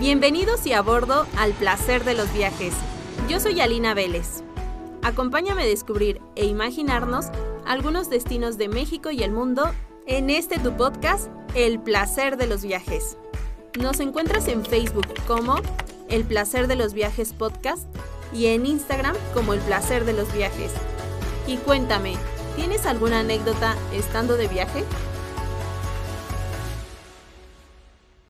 Bienvenidos y a bordo al placer de los viajes. Yo soy Alina Vélez. Acompáñame a descubrir e imaginarnos algunos destinos de México y el mundo en este tu podcast, El placer de los viajes. Nos encuentras en Facebook como El placer de los viajes podcast y en Instagram como El placer de los viajes. Y cuéntame, ¿tienes alguna anécdota estando de viaje?